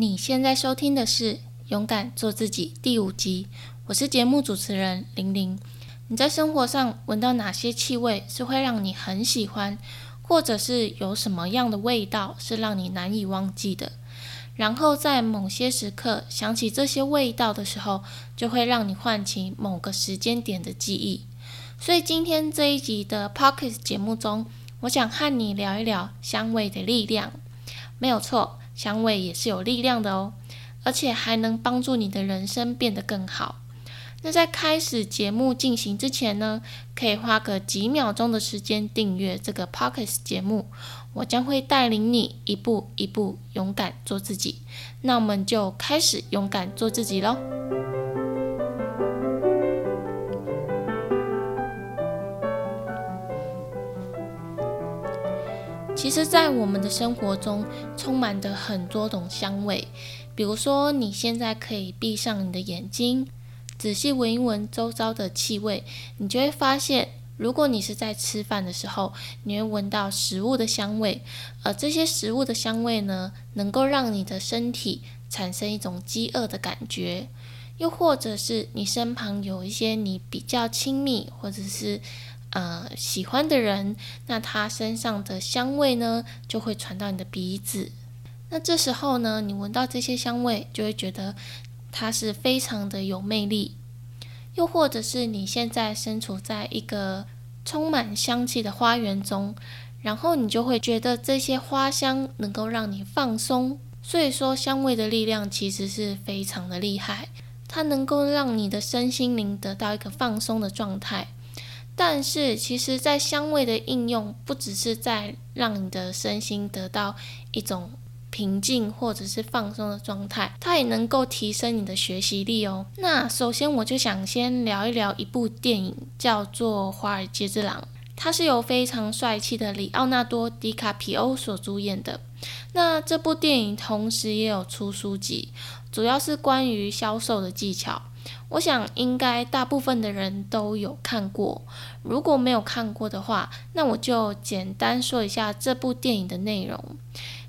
你现在收听的是《勇敢做自己》第五集，我是节目主持人玲玲。你在生活上闻到哪些气味是会让你很喜欢，或者是有什么样的味道是让你难以忘记的？然后在某些时刻想起这些味道的时候，就会让你唤起某个时间点的记忆。所以今天这一集的 Pocket 节目中，我想和你聊一聊香味的力量。没有错。香味也是有力量的哦，而且还能帮助你的人生变得更好。那在开始节目进行之前呢，可以花个几秒钟的时间订阅这个 Pockets 节目，我将会带领你一步一步勇敢做自己。那我们就开始勇敢做自己喽。其实，在我们的生活中，充满着很多种香味。比如说，你现在可以闭上你的眼睛，仔细闻一闻周遭的气味，你就会发现，如果你是在吃饭的时候，你会闻到食物的香味，而这些食物的香味呢，能够让你的身体产生一种饥饿的感觉。又或者是你身旁有一些你比较亲密，或者是。呃，喜欢的人，那他身上的香味呢，就会传到你的鼻子。那这时候呢，你闻到这些香味，就会觉得它是非常的有魅力。又或者是你现在身处在一个充满香气的花园中，然后你就会觉得这些花香能够让你放松。所以说，香味的力量其实是非常的厉害，它能够让你的身心灵得到一个放松的状态。但是，其实，在香味的应用，不只是在让你的身心得到一种平静或者是放松的状态，它也能够提升你的学习力哦。那首先，我就想先聊一聊一部电影，叫做《华尔街之狼》，它是由非常帅气的里奥纳多·迪卡皮欧所主演的。那这部电影同时也有出书籍，主要是关于销售的技巧。我想应该大部分的人都有看过，如果没有看过的话，那我就简单说一下这部电影的内容。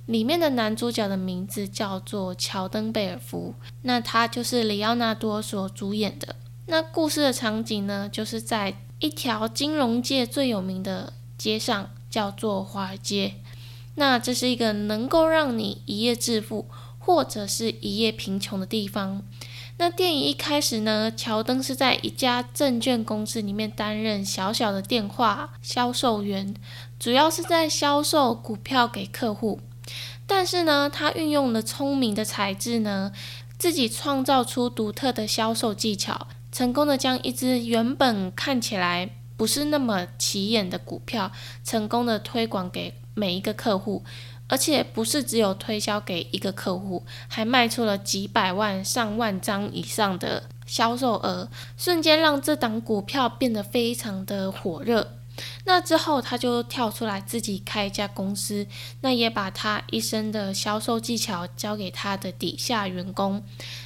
里面的男主角的名字叫做乔登·贝尔福，那他就是里奥纳多所主演的。那故事的场景呢，就是在一条金融界最有名的街上，叫做华尔街。那这是一个能够让你一夜致富，或者是一夜贫穷的地方。那电影一开始呢，乔登是在一家证券公司里面担任小小的电话销售员，主要是在销售股票给客户。但是呢，他运用了聪明的才智呢，自己创造出独特的销售技巧，成功的将一只原本看起来不是那么起眼的股票，成功的推广给每一个客户。而且不是只有推销给一个客户，还卖出了几百万、上万张以上的销售额，瞬间让这档股票变得非常的火热。那之后，他就跳出来自己开一家公司，那也把他一生的销售技巧交给他的底下员工。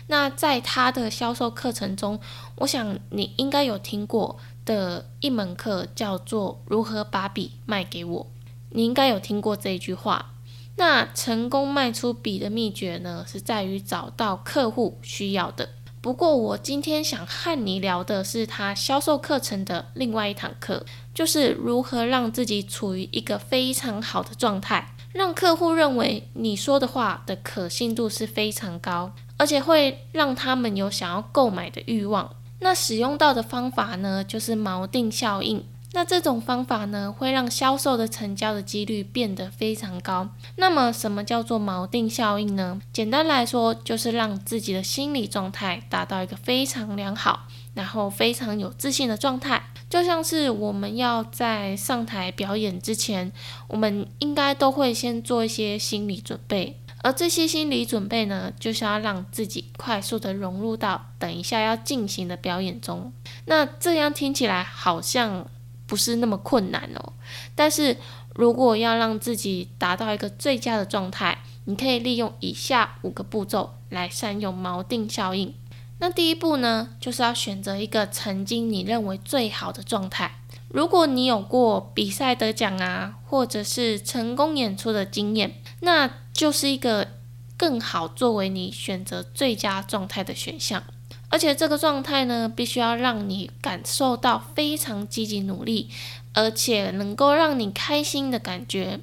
那在他的销售课程中，我想你应该有听过的一门课叫做“如何把笔卖给我”，你应该有听过这一句话。那成功卖出笔的秘诀呢，是在于找到客户需要的。不过我今天想和你聊的是他销售课程的另外一堂课，就是如何让自己处于一个非常好的状态，让客户认为你说的话的可信度是非常高，而且会让他们有想要购买的欲望。那使用到的方法呢，就是锚定效应。那这种方法呢，会让销售的成交的几率变得非常高。那么，什么叫做锚定效应呢？简单来说，就是让自己的心理状态达到一个非常良好，然后非常有自信的状态。就像是我们要在上台表演之前，我们应该都会先做一些心理准备，而这些心理准备呢，就是要让自己快速的融入到等一下要进行的表演中。那这样听起来好像。不是那么困难哦，但是如果要让自己达到一个最佳的状态，你可以利用以下五个步骤来善用锚定效应。那第一步呢，就是要选择一个曾经你认为最好的状态。如果你有过比赛得奖啊，或者是成功演出的经验，那就是一个更好作为你选择最佳状态的选项。而且这个状态呢，必须要让你感受到非常积极努力，而且能够让你开心的感觉。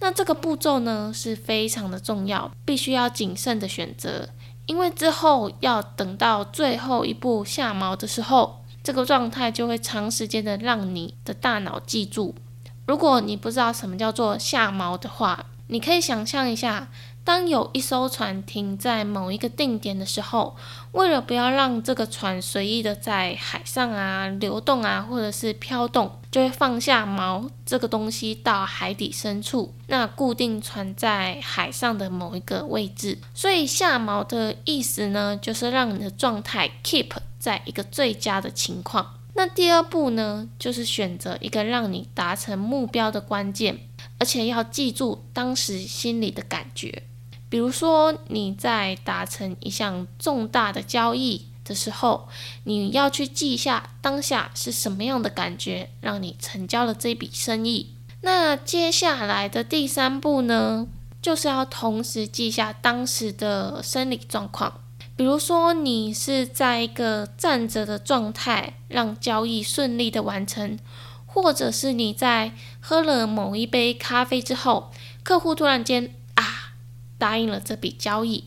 那这个步骤呢是非常的重要，必须要谨慎的选择，因为之后要等到最后一步下锚的时候，这个状态就会长时间的让你的大脑记住。如果你不知道什么叫做下锚的话，你可以想象一下。当有一艘船停在某一个定点的时候，为了不要让这个船随意的在海上啊流动啊，或者是飘动，就会放下锚这个东西到海底深处，那固定船在海上的某一个位置。所以下锚的意思呢，就是让你的状态 keep 在一个最佳的情况。那第二步呢，就是选择一个让你达成目标的关键，而且要记住当时心里的感觉。比如说，你在达成一项重大的交易的时候，你要去记一下当下是什么样的感觉，让你成交了这笔生意。那接下来的第三步呢，就是要同时记下当时的生理状况。比如说，你是在一个站着的状态，让交易顺利的完成，或者是你在喝了某一杯咖啡之后，客户突然间。答应了这笔交易，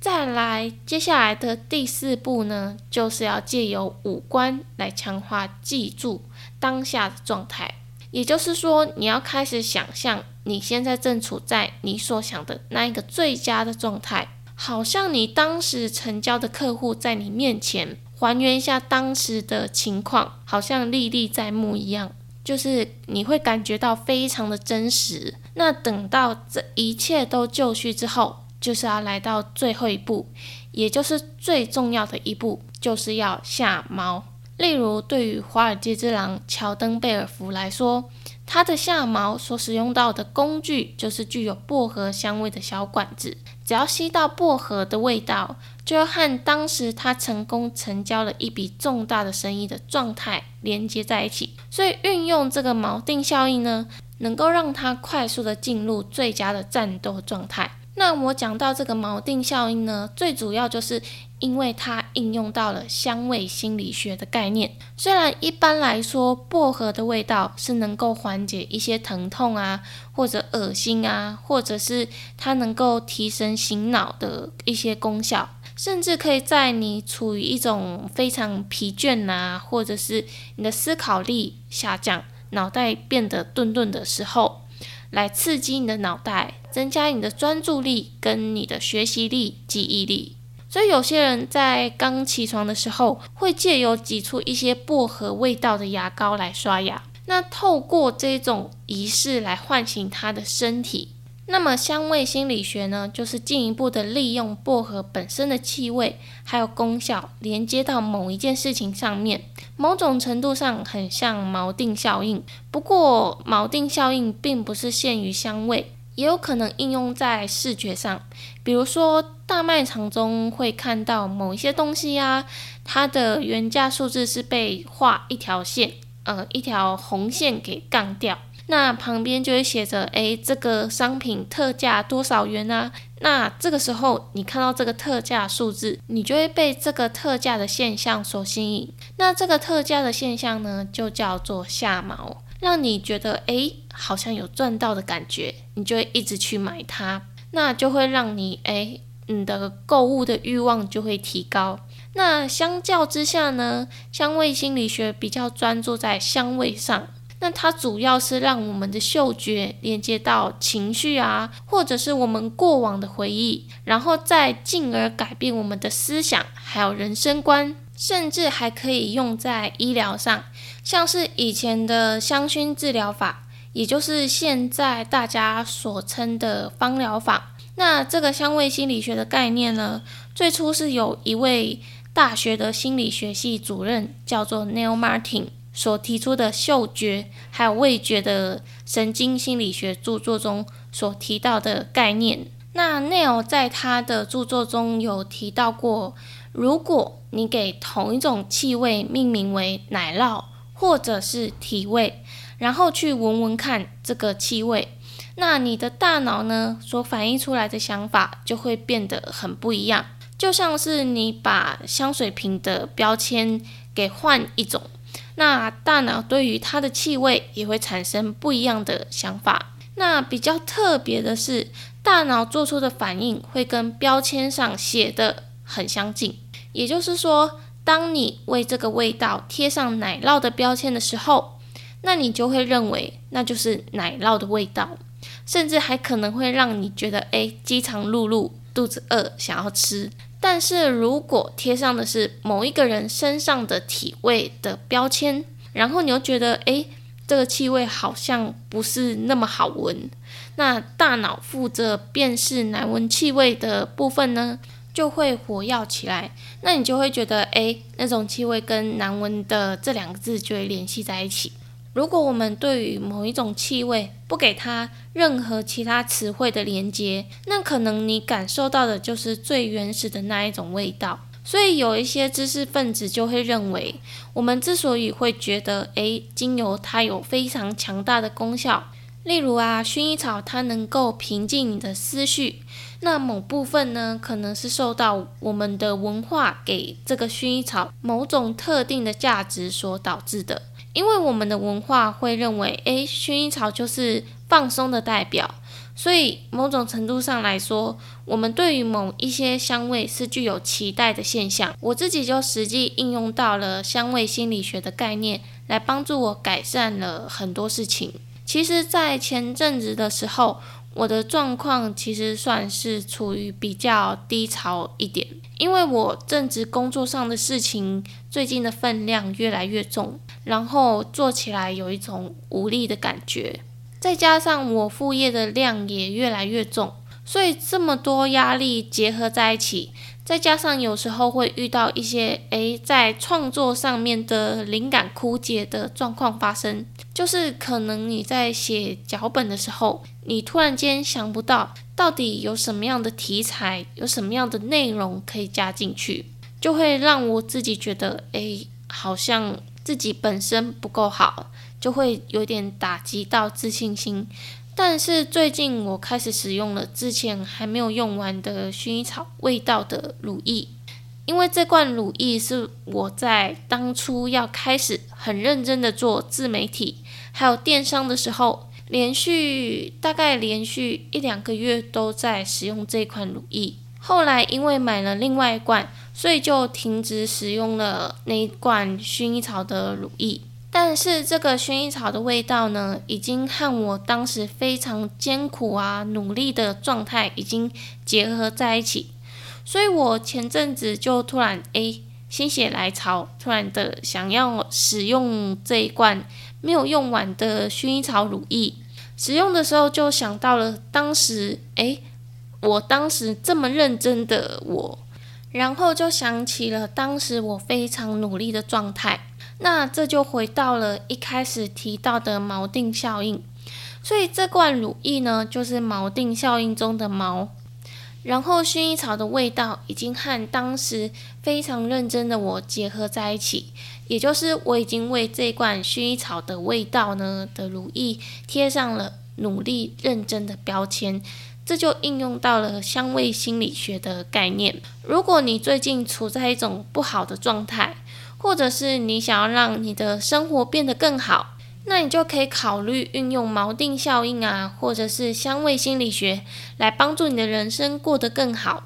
再来接下来的第四步呢，就是要借由五官来强化记住当下的状态。也就是说，你要开始想象你现在正处在你所想的那一个最佳的状态，好像你当时成交的客户在你面前，还原一下当时的情况，好像历历在目一样。就是你会感觉到非常的真实。那等到这一切都就绪之后，就是要来到最后一步，也就是最重要的一步，就是要下锚。例如，对于华尔街之狼乔登贝尔福来说，他的下锚所使用到的工具就是具有薄荷香味的小管子，只要吸到薄荷的味道。就要和当时他成功成交了一笔重大的生意的状态连接在一起，所以运用这个锚定效应呢，能够让它快速的进入最佳的战斗状态。那我讲到这个锚定效应呢，最主要就是因为它应用到了香味心理学的概念。虽然一般来说，薄荷的味道是能够缓解一些疼痛啊，或者恶心啊，或者是它能够提神醒脑的一些功效。甚至可以在你处于一种非常疲倦呐，或者是你的思考力下降、脑袋变得钝钝的时候，来刺激你的脑袋，增加你的专注力跟你的学习力、记忆力。所以有些人在刚起床的时候，会借由挤出一些薄荷味道的牙膏来刷牙，那透过这种仪式来唤醒他的身体。那么香味心理学呢，就是进一步的利用薄荷本身的气味还有功效，连接到某一件事情上面，某种程度上很像锚定效应。不过锚定效应并不是限于香味，也有可能应用在视觉上。比如说大卖场中会看到某一些东西啊，它的原价数字是被画一条线，呃，一条红线给杠掉。那旁边就会写着，哎，这个商品特价多少元啊？那这个时候你看到这个特价数字，你就会被这个特价的现象所吸引。那这个特价的现象呢，就叫做下锚，让你觉得，哎，好像有赚到的感觉，你就会一直去买它。那就会让你，哎，你的购物的欲望就会提高。那相较之下呢，香味心理学比较专注在香味上。那它主要是让我们的嗅觉连接到情绪啊，或者是我们过往的回忆，然后再进而改变我们的思想，还有人生观，甚至还可以用在医疗上，像是以前的香薰治疗法，也就是现在大家所称的芳疗法。那这个香味心理学的概念呢，最初是有一位大学的心理学系主任叫做 Neil Martin。所提出的嗅觉还有味觉的神经心理学著作中所提到的概念，那 Neil 在他的著作中有提到过，如果你给同一种气味命名为奶酪或者是体味，然后去闻闻看这个气味，那你的大脑呢所反映出来的想法就会变得很不一样。就像是你把香水瓶的标签给换一种，那大脑对于它的气味也会产生不一样的想法。那比较特别的是，大脑做出的反应会跟标签上写的很相近。也就是说，当你为这个味道贴上奶酪的标签的时候，那你就会认为那就是奶酪的味道，甚至还可能会让你觉得哎饥肠辘辘，肚子饿，想要吃。但是如果贴上的是某一个人身上的体味的标签，然后你又觉得，诶，这个气味好像不是那么好闻，那大脑负责辨识难闻气味的部分呢，就会活跃起来，那你就会觉得，诶，那种气味跟难闻的这两个字就会联系在一起。如果我们对于某一种气味不给它任何其他词汇的连接，那可能你感受到的就是最原始的那一种味道。所以有一些知识分子就会认为，我们之所以会觉得，诶，精油它有非常强大的功效，例如啊，薰衣草它能够平静你的思绪，那某部分呢，可能是受到我们的文化给这个薰衣草某种特定的价值所导致的。因为我们的文化会认为，诶，薰衣草就是放松的代表，所以某种程度上来说，我们对于某一些香味是具有期待的现象。我自己就实际应用到了香味心理学的概念，来帮助我改善了很多事情。其实，在前阵子的时候，我的状况其实算是处于比较低潮一点，因为我正值工作上的事情，最近的分量越来越重。然后做起来有一种无力的感觉，再加上我副业的量也越来越重，所以这么多压力结合在一起，再加上有时候会遇到一些诶在创作上面的灵感枯竭的状况发生，就是可能你在写脚本的时候，你突然间想不到到底有什么样的题材，有什么样的内容可以加进去，就会让我自己觉得诶好像。自己本身不够好，就会有点打击到自信心。但是最近我开始使用了之前还没有用完的薰衣草味道的乳液，因为这罐乳液是我在当初要开始很认真的做自媒体还有电商的时候，连续大概连续一两个月都在使用这款乳液。后来因为买了另外一罐。所以就停止使用了那一罐薰衣草的乳液，但是这个薰衣草的味道呢，已经和我当时非常艰苦啊、努力的状态已经结合在一起，所以我前阵子就突然诶心血来潮，突然的想要使用这一罐没有用完的薰衣草乳液，使用的时候就想到了当时诶，我当时这么认真的我。然后就想起了当时我非常努力的状态，那这就回到了一开始提到的锚定效应。所以这罐乳液呢，就是锚定效应中的锚。然后薰衣草的味道已经和当时非常认真的我结合在一起，也就是我已经为这罐薰衣草的味道呢的乳液贴上了努力认真的标签。这就应用到了香味心理学的概念。如果你最近处在一种不好的状态，或者是你想要让你的生活变得更好，那你就可以考虑运用锚定效应啊，或者是香味心理学来帮助你的人生过得更好。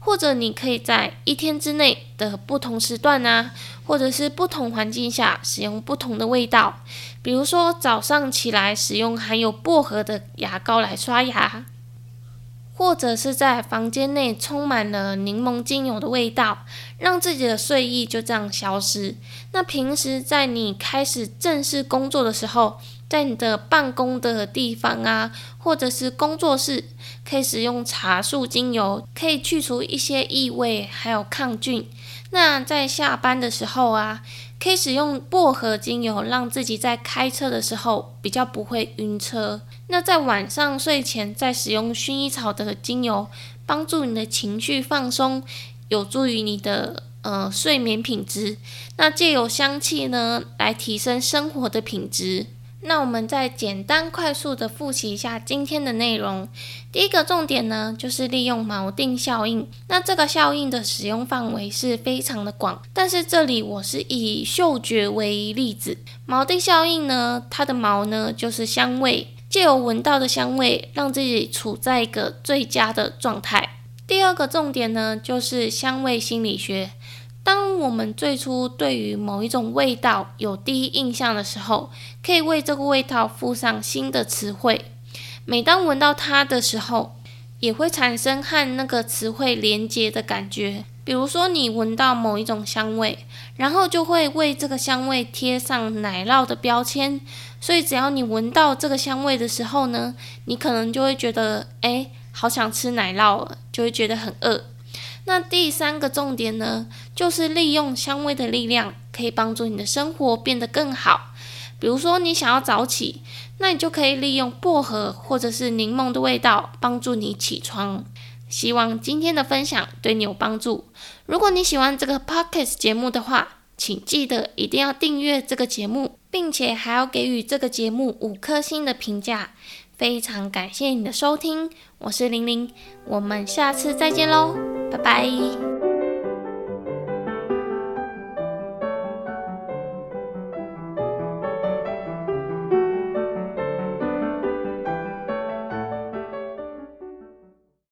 或者你可以在一天之内的不同时段啊，或者是不同环境下使用不同的味道。比如说早上起来使用含有薄荷的牙膏来刷牙。或者是在房间内充满了柠檬精油的味道，让自己的睡意就这样消失。那平时在你开始正式工作的时候，在你的办公的地方啊，或者是工作室，可以使用茶树精油，可以去除一些异味，还有抗菌。那在下班的时候啊，可以使用薄荷精油，让自己在开车的时候比较不会晕车。那在晚上睡前再使用薰衣草的精油，帮助你的情绪放松，有助于你的呃睡眠品质。那借由香气呢，来提升生活的品质。那我们再简单快速的复习一下今天的内容。第一个重点呢，就是利用锚定效应。那这个效应的使用范围是非常的广，但是这里我是以嗅觉为例子。锚定效应呢，它的锚呢就是香味，借由闻到的香味，让自己处在一个最佳的状态。第二个重点呢，就是香味心理学。当我们最初对于某一种味道有第一印象的时候，可以为这个味道附上新的词汇。每当闻到它的时候，也会产生和那个词汇连接的感觉。比如说，你闻到某一种香味，然后就会为这个香味贴上奶酪的标签。所以，只要你闻到这个香味的时候呢，你可能就会觉得，哎，好想吃奶酪，就会觉得很饿。那第三个重点呢，就是利用香味的力量，可以帮助你的生活变得更好。比如说，你想要早起，那你就可以利用薄荷或者是柠檬的味道，帮助你起床。希望今天的分享对你有帮助。如果你喜欢这个 podcast 节目的话，请记得一定要订阅这个节目，并且还要给予这个节目五颗星的评价。非常感谢你的收听，我是玲玲，我们下次再见喽。拜拜。